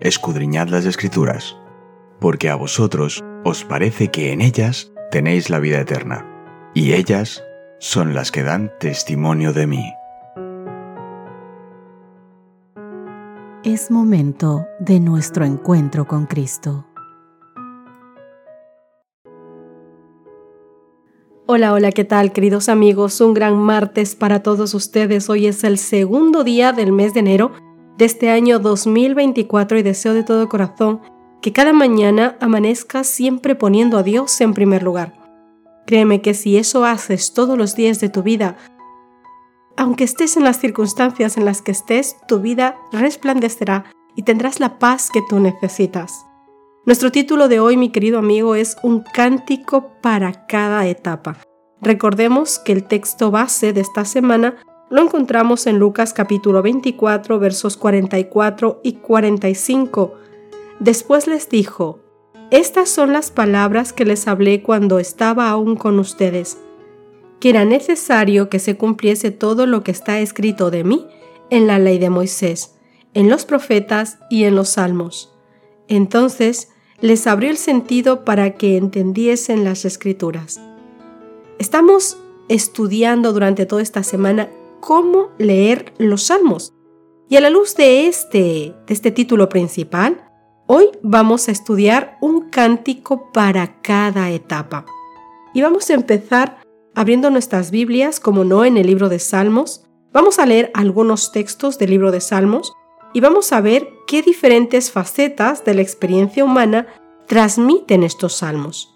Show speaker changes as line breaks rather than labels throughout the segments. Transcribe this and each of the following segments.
escudriñad las escrituras, porque a vosotros os parece que en ellas tenéis la vida eterna, y ellas son las que dan testimonio de mí.
Es momento de nuestro encuentro con Cristo.
Hola, hola, ¿qué tal queridos amigos? Un gran martes para todos ustedes. Hoy es el segundo día del mes de enero este año 2024 y deseo de todo corazón que cada mañana amanezca siempre poniendo a Dios en primer lugar. Créeme que si eso haces todos los días de tu vida, aunque estés en las circunstancias en las que estés, tu vida resplandecerá y tendrás la paz que tú necesitas. Nuestro título de hoy, mi querido amigo, es Un cántico para cada etapa. Recordemos que el texto base de esta semana lo encontramos en Lucas capítulo 24 versos 44 y 45. Después les dijo, Estas son las palabras que les hablé cuando estaba aún con ustedes, que era necesario que se cumpliese todo lo que está escrito de mí en la ley de Moisés, en los profetas y en los salmos. Entonces les abrió el sentido para que entendiesen las escrituras. Estamos estudiando durante toda esta semana cómo leer los salmos. Y a la luz de este, de este título principal, hoy vamos a estudiar un cántico para cada etapa. Y vamos a empezar abriendo nuestras Biblias, como no en el libro de Salmos. Vamos a leer algunos textos del libro de Salmos y vamos a ver qué diferentes facetas de la experiencia humana transmiten estos salmos.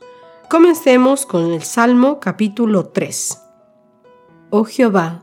Comencemos con el Salmo capítulo 3. Oh Jehová,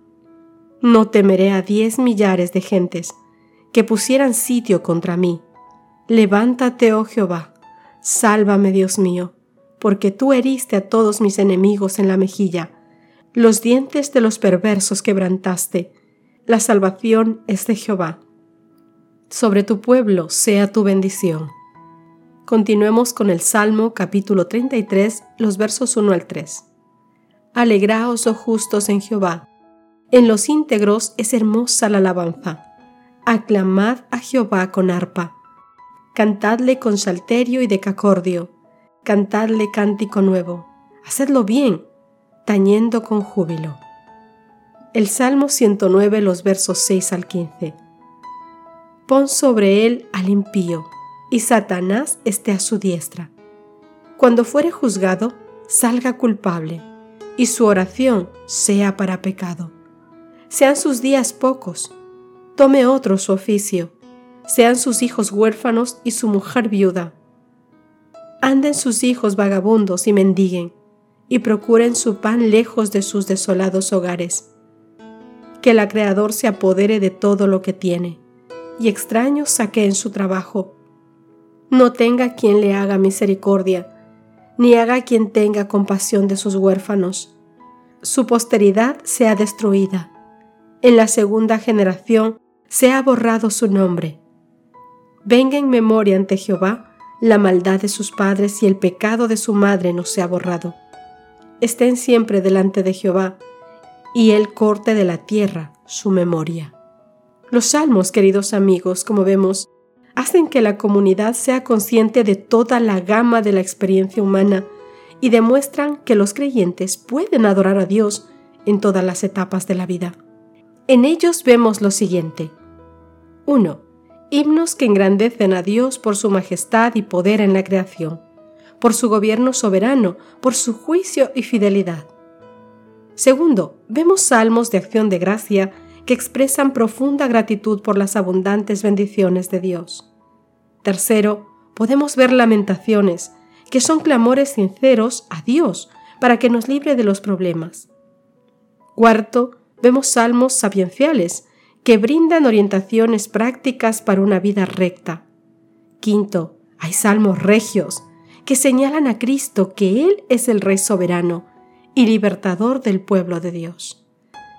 No temeré a diez millares de gentes que pusieran sitio contra mí. Levántate, oh Jehová, sálvame, Dios mío, porque tú heriste a todos mis enemigos en la mejilla, los dientes de los perversos quebrantaste. La salvación es de Jehová sobre tu pueblo sea tu bendición. Continuemos con el Salmo capítulo 33, los versos 1 al 3. Alegraos, oh justos, en Jehová. En los íntegros es hermosa la alabanza. Aclamad a Jehová con arpa. Cantadle con salterio y decacordio. Cantadle cántico nuevo. Hacedlo bien, tañendo con júbilo. El Salmo 109, los versos 6 al 15 pon sobre él al impío, y Satanás esté a su diestra. Cuando fuere juzgado, salga culpable, y su oración sea para pecado. Sean sus días pocos, tome otro su oficio, sean sus hijos huérfanos y su mujer viuda. Anden sus hijos vagabundos y mendiguen, y procuren su pan lejos de sus desolados hogares. Que el Creador se apodere de todo lo que tiene y extraños en su trabajo. No tenga quien le haga misericordia, ni haga quien tenga compasión de sus huérfanos. Su posteridad sea destruida. En la segunda generación sea borrado su nombre. Venga en memoria ante Jehová la maldad de sus padres y el pecado de su madre no sea borrado. Estén siempre delante de Jehová, y él corte de la tierra su memoria. Los salmos, queridos amigos, como vemos, hacen que la comunidad sea consciente de toda la gama de la experiencia humana y demuestran que los creyentes pueden adorar a Dios en todas las etapas de la vida. En ellos vemos lo siguiente. 1. Himnos que engrandecen a Dios por su majestad y poder en la creación, por su gobierno soberano, por su juicio y fidelidad. Segundo, vemos salmos de acción de gracia que expresan profunda gratitud por las abundantes bendiciones de Dios. Tercero, podemos ver lamentaciones, que son clamores sinceros a Dios para que nos libre de los problemas. Cuarto, vemos salmos sapienciales, que brindan orientaciones prácticas para una vida recta. Quinto, hay salmos regios que señalan a Cristo que Él es el Rey soberano y libertador del pueblo de Dios.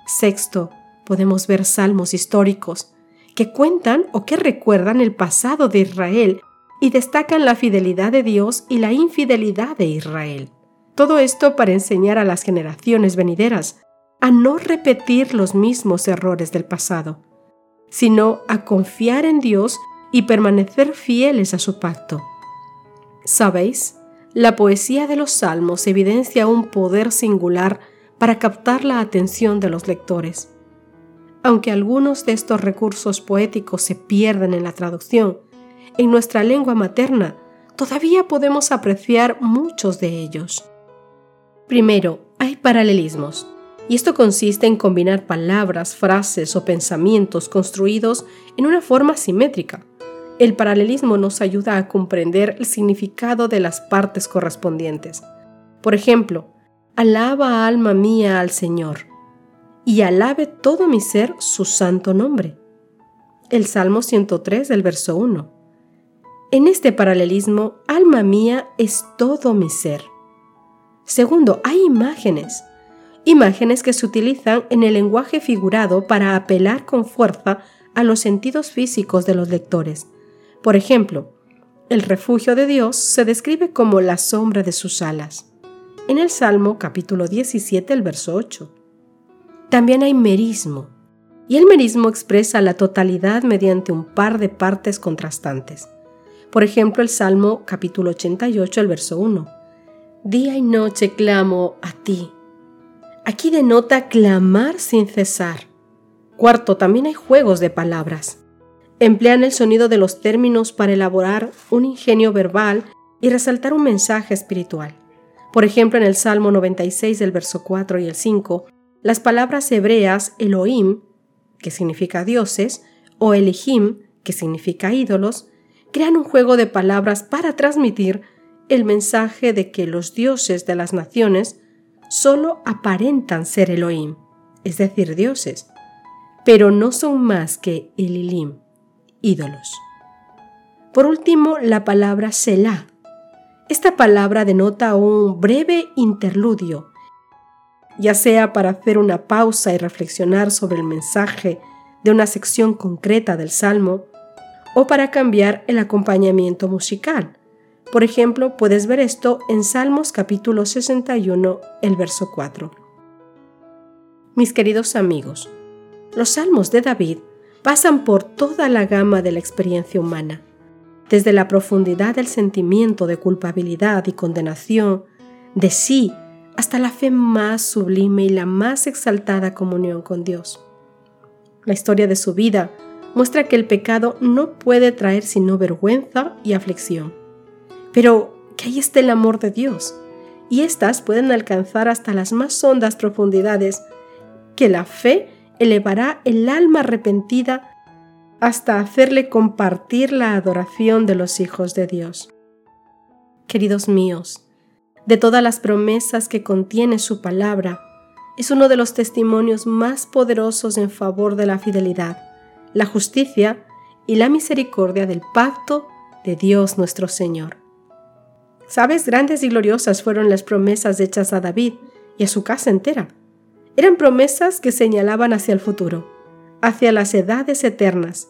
Sexto, podemos ver salmos históricos que cuentan o que recuerdan el pasado de Israel y destacan la fidelidad de Dios y la infidelidad de Israel. Todo esto para enseñar a las generaciones venideras a no repetir los mismos errores del pasado, sino a confiar en Dios y permanecer fieles a su pacto. ¿Sabéis? La poesía de los salmos evidencia un poder singular para captar la atención de los lectores. Aunque algunos de estos recursos poéticos se pierden en la traducción, en nuestra lengua materna todavía podemos apreciar muchos de ellos. Primero, hay paralelismos, y esto consiste en combinar palabras, frases o pensamientos construidos en una forma simétrica. El paralelismo nos ayuda a comprender el significado de las partes correspondientes. Por ejemplo, alaba alma mía al Señor, y alabe todo mi ser su santo nombre. El Salmo 103 del verso 1. En este paralelismo, alma mía es todo mi ser. Segundo, hay imágenes. Imágenes que se utilizan en el lenguaje figurado para apelar con fuerza a los sentidos físicos de los lectores. Por ejemplo, el refugio de Dios se describe como la sombra de sus alas. En el Salmo capítulo 17, el verso 8. También hay merismo, y el merismo expresa la totalidad mediante un par de partes contrastantes. Por ejemplo, el Salmo capítulo 88, el verso 1 Día y noche clamo a ti. Aquí denota clamar sin cesar. Cuarto, también hay juegos de palabras. Emplean el sonido de los términos para elaborar un ingenio verbal y resaltar un mensaje espiritual. Por ejemplo, en el Salmo 96, del verso 4 y el 5, las palabras hebreas Elohim, que significa dioses, o Elohim, que significa ídolos, crean un juego de palabras para transmitir el mensaje de que los dioses de las naciones solo aparentan ser Elohim, es decir, dioses, pero no son más que Elilim, ídolos. Por último, la palabra Selah. Esta palabra denota un breve interludio, ya sea para hacer una pausa y reflexionar sobre el mensaje de una sección concreta del Salmo, o para cambiar el acompañamiento musical, por ejemplo, puedes ver esto en Salmos capítulo 61, el verso 4. Mis queridos amigos, los salmos de David pasan por toda la gama de la experiencia humana, desde la profundidad del sentimiento de culpabilidad y condenación de sí hasta la fe más sublime y la más exaltada comunión con Dios. La historia de su vida muestra que el pecado no puede traer sino vergüenza y aflicción pero que ahí está el amor de Dios, y éstas pueden alcanzar hasta las más hondas profundidades, que la fe elevará el alma arrepentida hasta hacerle compartir la adoración de los hijos de Dios. Queridos míos, de todas las promesas que contiene su palabra, es uno de los testimonios más poderosos en favor de la fidelidad, la justicia y la misericordia del pacto de Dios nuestro Señor. Sabes, grandes y gloriosas fueron las promesas hechas a David y a su casa entera. Eran promesas que señalaban hacia el futuro, hacia las edades eternas,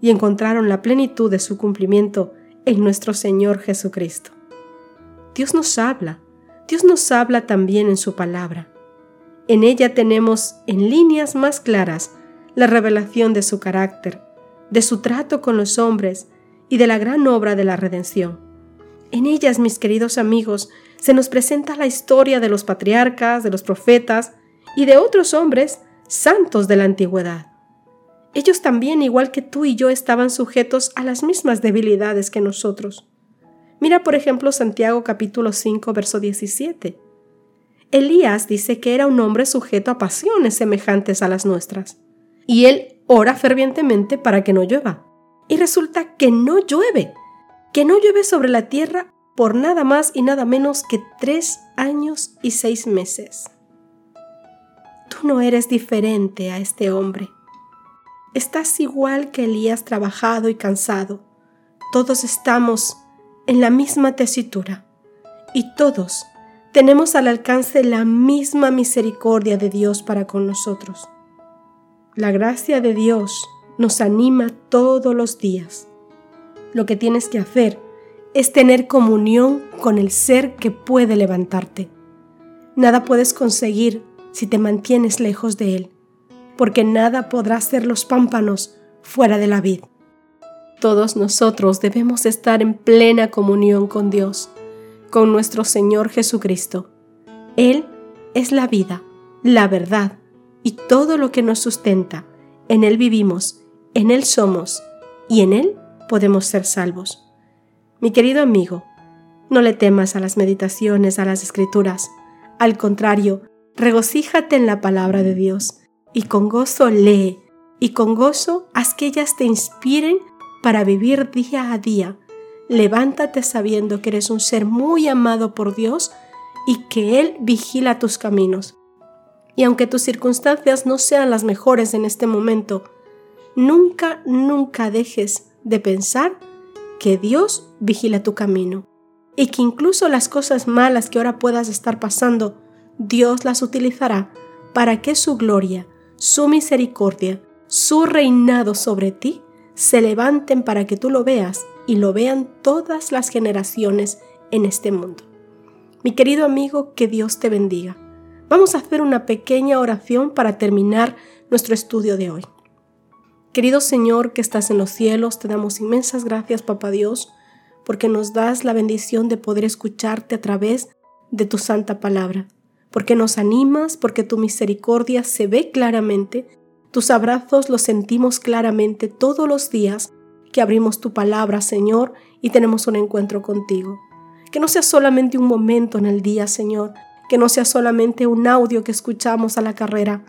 y encontraron la plenitud de su cumplimiento en nuestro Señor Jesucristo. Dios nos habla, Dios nos habla también en su palabra. En ella tenemos en líneas más claras la revelación de su carácter, de su trato con los hombres y de la gran obra de la redención. En ellas, mis queridos amigos, se nos presenta la historia de los patriarcas, de los profetas y de otros hombres santos de la antigüedad. Ellos también, igual que tú y yo, estaban sujetos a las mismas debilidades que nosotros. Mira, por ejemplo, Santiago capítulo 5, verso 17. Elías dice que era un hombre sujeto a pasiones semejantes a las nuestras. Y él ora fervientemente para que no llueva. Y resulta que no llueve que no llueve sobre la tierra por nada más y nada menos que tres años y seis meses. Tú no eres diferente a este hombre. Estás igual que Elías trabajado y cansado. todos estamos en la misma tesitura y todos tenemos al alcance la misma misericordia de Dios para con nosotros. La gracia de Dios nos anima todos los días. Lo que tienes que hacer es tener comunión con el ser que puede levantarte. Nada puedes conseguir si te mantienes lejos de Él, porque nada podrá ser los pámpanos fuera de la vid. Todos nosotros debemos estar en plena comunión con Dios, con nuestro Señor Jesucristo. Él es la vida, la verdad y todo lo que nos sustenta. En Él vivimos, en Él somos y en Él podemos ser salvos. Mi querido amigo, no le temas a las meditaciones, a las escrituras. Al contrario, regocíjate en la palabra de Dios y con gozo lee y con gozo haz que ellas te inspiren para vivir día a día. Levántate sabiendo que eres un ser muy amado por Dios y que Él vigila tus caminos. Y aunque tus circunstancias no sean las mejores en este momento, nunca, nunca dejes de pensar que Dios vigila tu camino y que incluso las cosas malas que ahora puedas estar pasando, Dios las utilizará para que su gloria, su misericordia, su reinado sobre ti se levanten para que tú lo veas y lo vean todas las generaciones en este mundo. Mi querido amigo, que Dios te bendiga. Vamos a hacer una pequeña oración para terminar nuestro estudio de hoy. Querido Señor que estás en los cielos, te damos inmensas gracias, Papá Dios, porque nos das la bendición de poder escucharte a través de tu santa palabra, porque nos animas, porque tu misericordia se ve claramente, tus abrazos los sentimos claramente todos los días que abrimos tu palabra, Señor, y tenemos un encuentro contigo. Que no sea solamente un momento en el día, Señor, que no sea solamente un audio que escuchamos a la carrera,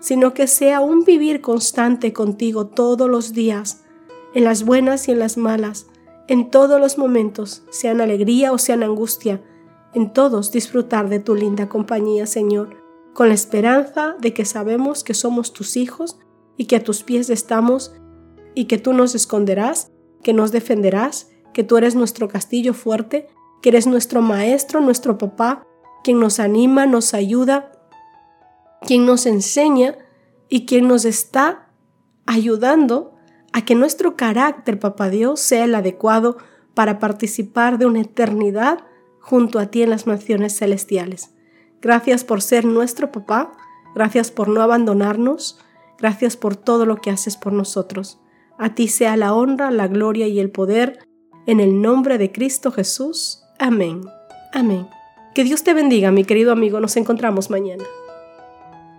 sino que sea un vivir constante contigo todos los días, en las buenas y en las malas, en todos los momentos, sean alegría o sean angustia, en todos disfrutar de tu linda compañía, Señor, con la esperanza de que sabemos que somos tus hijos y que a tus pies estamos y que tú nos esconderás, que nos defenderás, que tú eres nuestro castillo fuerte, que eres nuestro maestro, nuestro papá, quien nos anima, nos ayuda quien nos enseña y quien nos está ayudando a que nuestro carácter, Papá Dios, sea el adecuado para participar de una eternidad junto a ti en las mansiones celestiales. Gracias por ser nuestro papá, gracias por no abandonarnos, gracias por todo lo que haces por nosotros. A ti sea la honra, la gloria y el poder, en el nombre de Cristo Jesús. Amén. Amén. Que Dios te bendiga, mi querido amigo. Nos encontramos mañana.